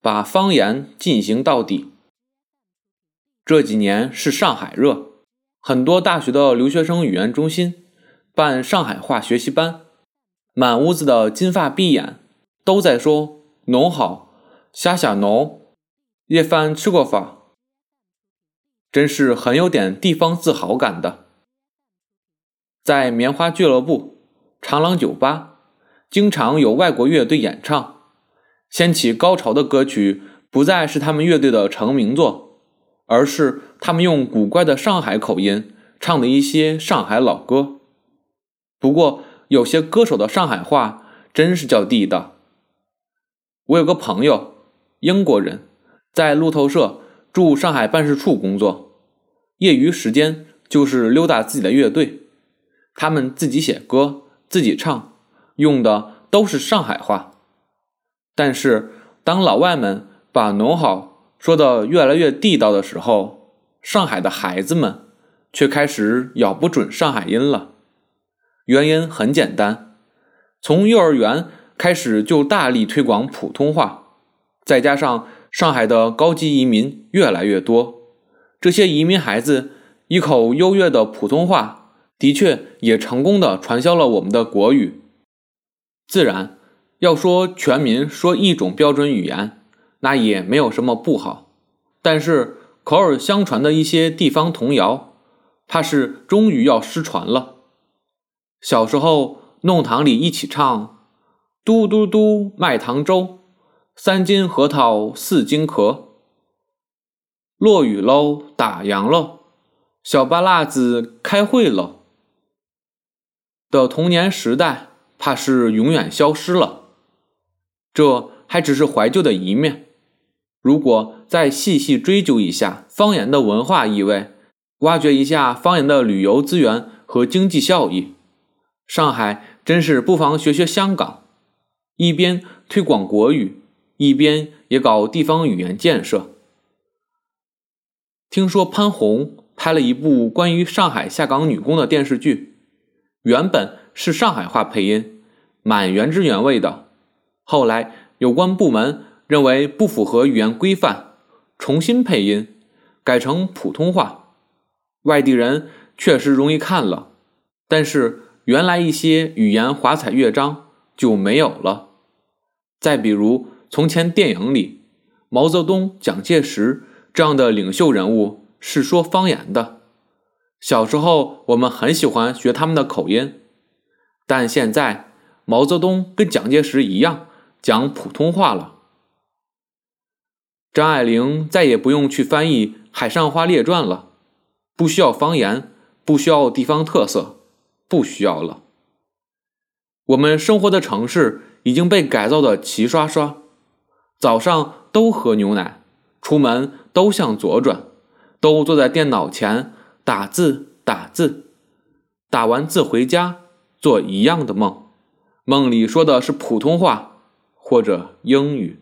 把方言进行到底。这几年是上海热，很多大学的留学生语言中心办上海话学习班，满屋子的金发碧眼都在说“侬好”“虾虾侬”“夜饭吃过饭”，真是很有点地方自豪感的。在棉花俱乐部、长廊酒吧，经常有外国乐队演唱，掀起高潮的歌曲不再是他们乐队的成名作。而是他们用古怪的上海口音唱的一些上海老歌。不过，有些歌手的上海话真是叫地道。我有个朋友，英国人，在路透社驻上海办事处工作，业余时间就是溜达自己的乐队，他们自己写歌，自己唱，用的都是上海话。但是，当老外们把“侬好”说的越来越地道的时候，上海的孩子们却开始咬不准上海音了。原因很简单，从幼儿园开始就大力推广普通话，再加上上海的高级移民越来越多，这些移民孩子一口优越的普通话，的确也成功的传销了我们的国语。自然，要说全民说一种标准语言。那也没有什么不好，但是口耳相传的一些地方童谣，怕是终于要失传了。小时候弄堂里一起唱：“嘟嘟嘟，卖糖粥，三斤核桃四斤壳。落雨喽，打烊喽，小巴辣子开会喽。”的童年时代，怕是永远消失了。这还只是怀旧的一面。如果再细细追究一下方言的文化意味，挖掘一下方言的旅游资源和经济效益，上海真是不妨学学香港，一边推广国语，一边也搞地方语言建设。听说潘虹拍了一部关于上海下岗女工的电视剧，原本是上海话配音，满原汁原味的，后来有关部门。认为不符合语言规范，重新配音，改成普通话。外地人确实容易看了，但是原来一些语言华彩乐章就没有了。再比如从前电影里，毛泽东、蒋介石这样的领袖人物是说方言的，小时候我们很喜欢学他们的口音，但现在毛泽东跟蒋介石一样讲普通话了。张爱玲再也不用去翻译《海上花列传》了，不需要方言，不需要地方特色，不需要了。我们生活的城市已经被改造的齐刷刷，早上都喝牛奶，出门都向左转，都坐在电脑前打字打字，打完字回家做一样的梦，梦里说的是普通话或者英语。